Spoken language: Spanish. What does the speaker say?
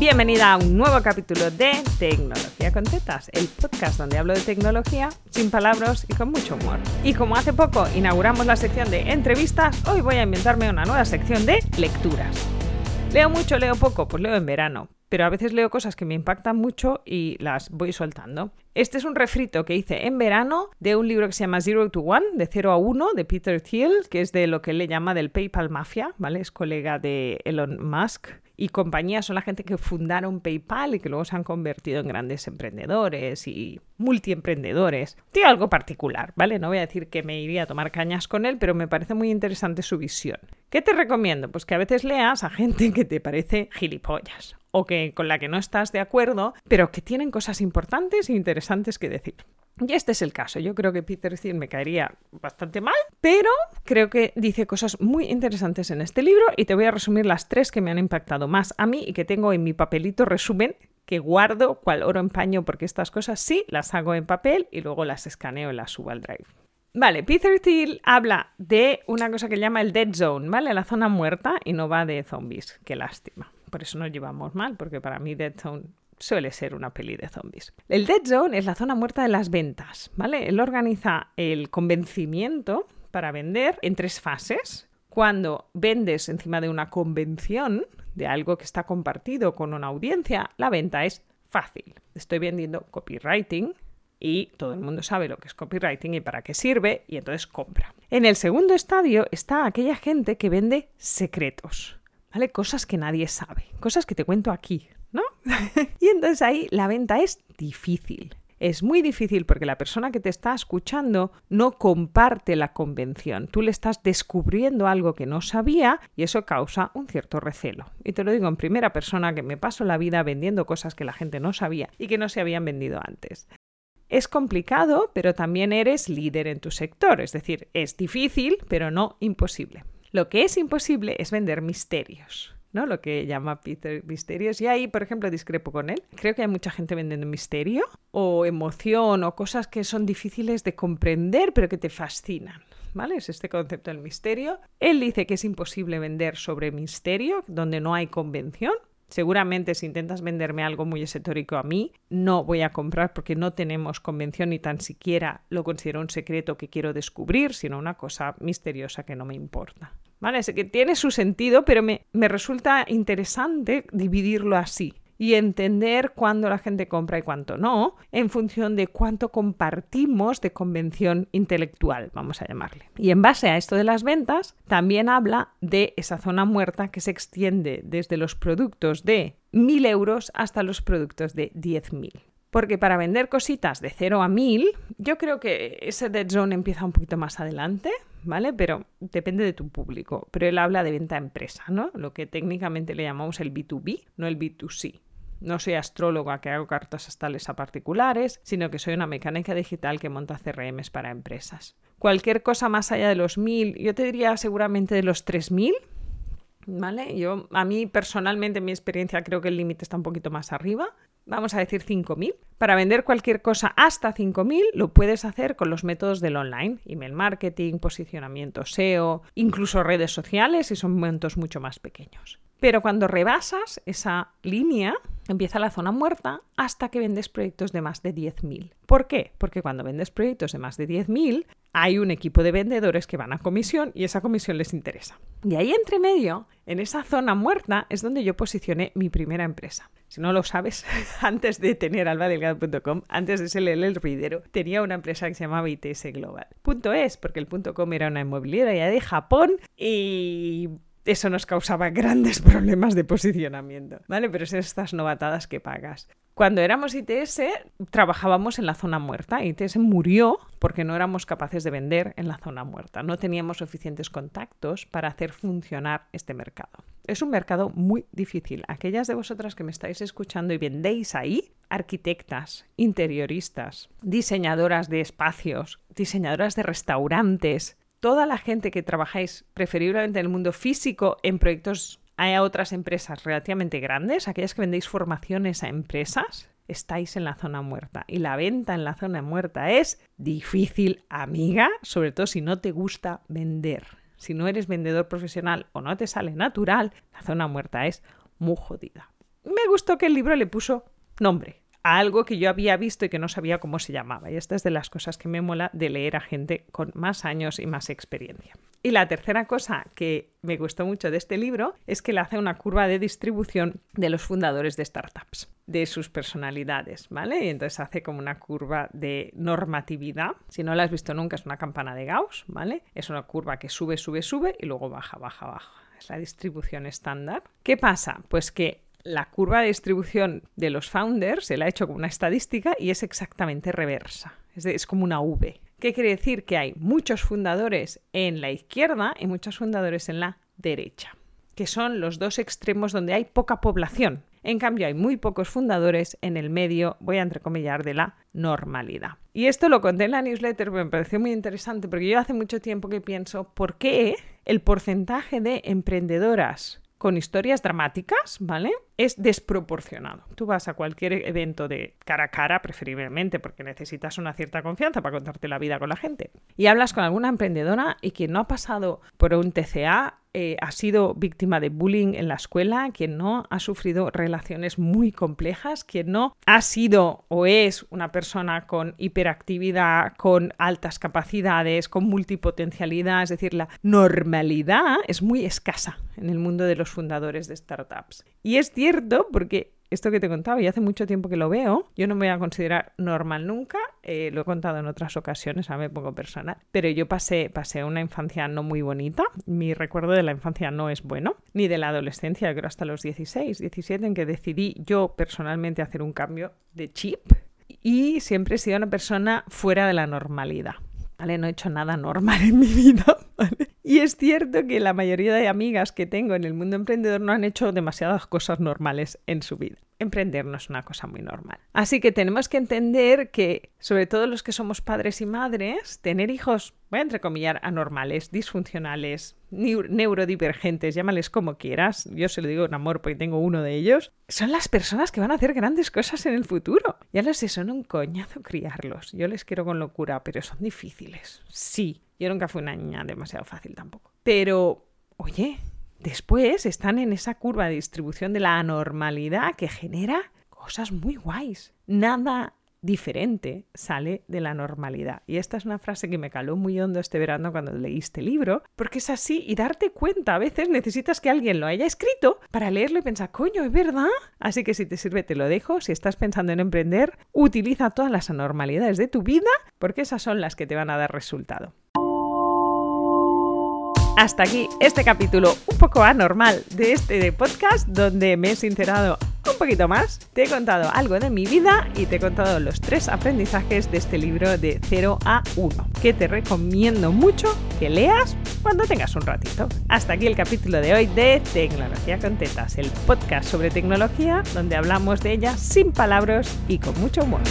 Bienvenida a un nuevo capítulo de Tecnología con Tetas, el podcast donde hablo de tecnología sin palabras y con mucho humor. Y como hace poco inauguramos la sección de entrevistas, hoy voy a inventarme una nueva sección de lecturas. Leo mucho, leo poco, pues leo en verano, pero a veces leo cosas que me impactan mucho y las voy soltando. Este es un refrito que hice en verano de un libro que se llama Zero to One, de 0 a 1, de Peter Thiel, que es de lo que él le llama del PayPal Mafia, ¿vale? Es colega de Elon Musk y compañía son la gente que fundaron PayPal y que luego se han convertido en grandes emprendedores y multiemprendedores. Tiene algo particular, ¿vale? No voy a decir que me iría a tomar cañas con él, pero me parece muy interesante su visión. ¿Qué te recomiendo? Pues que a veces leas a gente que te parece gilipollas o que con la que no estás de acuerdo, pero que tienen cosas importantes e interesantes que decir. Y este es el caso. Yo creo que Peter Thiel me caería bastante mal, pero creo que dice cosas muy interesantes en este libro y te voy a resumir las tres que me han impactado más a mí y que tengo en mi papelito resumen que guardo cual oro en paño porque estas cosas sí las hago en papel y luego las escaneo y las subo al drive. Vale, Peter Thiel habla de una cosa que llama el dead zone, ¿vale? La zona muerta y no va de zombies. Qué lástima. Por eso nos llevamos mal, porque para mí dead zone suele ser una peli de zombies. El Dead Zone es la zona muerta de las ventas, ¿vale? Él organiza el convencimiento para vender en tres fases. Cuando vendes encima de una convención, de algo que está compartido con una audiencia, la venta es fácil. Estoy vendiendo copywriting y todo el mundo sabe lo que es copywriting y para qué sirve y entonces compra. En el segundo estadio está aquella gente que vende secretos, ¿vale? Cosas que nadie sabe, cosas que te cuento aquí. y entonces ahí la venta es difícil. Es muy difícil porque la persona que te está escuchando no comparte la convención. Tú le estás descubriendo algo que no sabía y eso causa un cierto recelo. Y te lo digo en primera persona que me paso la vida vendiendo cosas que la gente no sabía y que no se habían vendido antes. Es complicado, pero también eres líder en tu sector, es decir, es difícil, pero no imposible. Lo que es imposible es vender misterios. ¿No? Lo que llama Peter misterios. Y ahí, por ejemplo, discrepo con él. Creo que hay mucha gente vendiendo misterio o emoción o cosas que son difíciles de comprender, pero que te fascinan. ¿Vale? Es este concepto del misterio. Él dice que es imposible vender sobre misterio, donde no hay convención. Seguramente si intentas venderme algo muy esotérico a mí, no voy a comprar porque no tenemos convención ni tan siquiera lo considero un secreto que quiero descubrir, sino una cosa misteriosa que no me importa. ¿Vale? Que tiene su sentido, pero me, me resulta interesante dividirlo así y entender cuándo la gente compra y cuánto no, en función de cuánto compartimos de convención intelectual, vamos a llamarle. Y en base a esto de las ventas, también habla de esa zona muerta que se extiende desde los productos de 1.000 euros hasta los productos de 10.000. Porque para vender cositas de 0 a 1000, yo creo que ese dead zone empieza un poquito más adelante, ¿vale? Pero depende de tu público. Pero él habla de venta a empresa, ¿no? Lo que técnicamente le llamamos el B2B, no el B2C. No soy astróloga que hago cartas astrales a particulares, sino que soy una mecánica digital que monta CRMs para empresas. Cualquier cosa más allá de los 1000, yo te diría seguramente de los 3000, ¿vale? Yo, a mí personalmente, en mi experiencia, creo que el límite está un poquito más arriba, vamos a decir 5.000. Para vender cualquier cosa hasta 5.000 lo puedes hacer con los métodos del online, email marketing, posicionamiento SEO, incluso redes sociales y son momentos mucho más pequeños. Pero cuando rebasas esa línea, empieza la zona muerta hasta que vendes proyectos de más de 10.000. ¿Por qué? Porque cuando vendes proyectos de más de 10.000, hay un equipo de vendedores que van a comisión y esa comisión les interesa. Y ahí entre medio, en esa zona muerta, es donde yo posicioné mi primera empresa. Si no lo sabes, antes de tener albadelgado.com, antes de ser el ruidero, tenía una empresa que se llamaba ITS Global. Punto es, porque el punto .com era una inmobiliaria de Japón y eso nos causaba grandes problemas de posicionamiento, ¿vale? Pero es estas novatadas que pagas. Cuando éramos ITS, trabajábamos en la zona muerta. ITS murió porque no éramos capaces de vender en la zona muerta. No teníamos suficientes contactos para hacer funcionar este mercado. Es un mercado muy difícil. Aquellas de vosotras que me estáis escuchando y vendéis ahí, arquitectas, interioristas, diseñadoras de espacios, diseñadoras de restaurantes, toda la gente que trabajáis preferiblemente en el mundo físico en proyectos a otras empresas relativamente grandes, aquellas que vendéis formaciones a empresas, estáis en la zona muerta. Y la venta en la zona muerta es difícil, amiga, sobre todo si no te gusta vender. Si no eres vendedor profesional o no te sale natural, la zona muerta es muy jodida. me gustó que el libro le puso nombre a algo que yo había visto y que no sabía cómo se llamaba. Y esta es de las cosas que me mola de leer a gente con más años y más experiencia. Y la tercera cosa que me gustó mucho de este libro es que le hace una curva de distribución de los fundadores de startups, de sus personalidades, ¿vale? Y entonces hace como una curva de normatividad. Si no la has visto nunca, es una campana de Gauss, ¿vale? Es una curva que sube, sube, sube y luego baja, baja, baja. Es la distribución estándar. ¿Qué pasa? Pues que la curva de distribución de los founders se la ha hecho como una estadística y es exactamente reversa. Es, es como una V. ¿Qué quiere decir? Que hay muchos fundadores en la izquierda y muchos fundadores en la derecha, que son los dos extremos donde hay poca población. En cambio, hay muy pocos fundadores en el medio, voy a entrecomillar, de la normalidad. Y esto lo conté en la newsletter, me pareció muy interesante porque yo hace mucho tiempo que pienso, ¿por qué el porcentaje de emprendedoras con historias dramáticas, ¿vale? Es desproporcionado. Tú vas a cualquier evento de cara a cara, preferiblemente, porque necesitas una cierta confianza para contarte la vida con la gente. Y hablas con alguna emprendedora y quien no ha pasado por un TCA eh, ha sido víctima de bullying en la escuela, quien no ha sufrido relaciones muy complejas, quien no ha sido o es una persona con hiperactividad, con altas capacidades, con multipotencialidad, es decir, la normalidad es muy escasa en el mundo de los fundadores de startups. Y es cierto porque esto que te he contado, y hace mucho tiempo que lo veo, yo no me voy a considerar normal nunca, eh, lo he contado en otras ocasiones, a mí poco personal, pero yo pasé, pasé una infancia no muy bonita, mi recuerdo de la infancia no es bueno, ni de la adolescencia, creo hasta los 16, 17, en que decidí yo personalmente hacer un cambio de chip y siempre he sido una persona fuera de la normalidad. ¿Vale? No he hecho nada normal en mi vida. ¿vale? Y es cierto que la mayoría de amigas que tengo en el mundo emprendedor no han hecho demasiadas cosas normales en su vida. Emprender no es una cosa muy normal. Así que tenemos que entender que, sobre todo los que somos padres y madres, tener hijos, voy a entrecomillar, anormales, disfuncionales, neurodivergentes, llámales como quieras, yo se lo digo en amor porque tengo uno de ellos, son las personas que van a hacer grandes cosas en el futuro. Ya lo sé, son un coñazo criarlos. Yo les quiero con locura, pero son difíciles. Sí, yo nunca fui una niña demasiado fácil tampoco. Pero, oye, después están en esa curva de distribución de la anormalidad que genera cosas muy guays. Nada diferente sale de la normalidad. Y esta es una frase que me caló muy hondo este verano cuando leí este libro, porque es así y darte cuenta, a veces necesitas que alguien lo haya escrito para leerlo y pensar, coño, es verdad. Así que si te sirve, te lo dejo. Si estás pensando en emprender, utiliza todas las anormalidades de tu vida, porque esas son las que te van a dar resultado. Hasta aquí este capítulo un poco anormal de este podcast donde me he sincerado poquito más, te he contado algo de mi vida y te he contado los tres aprendizajes de este libro de 0 a 1, que te recomiendo mucho que leas cuando tengas un ratito. Hasta aquí el capítulo de hoy de Tecnología con Tetas, el podcast sobre tecnología donde hablamos de ella sin palabras y con mucho humor.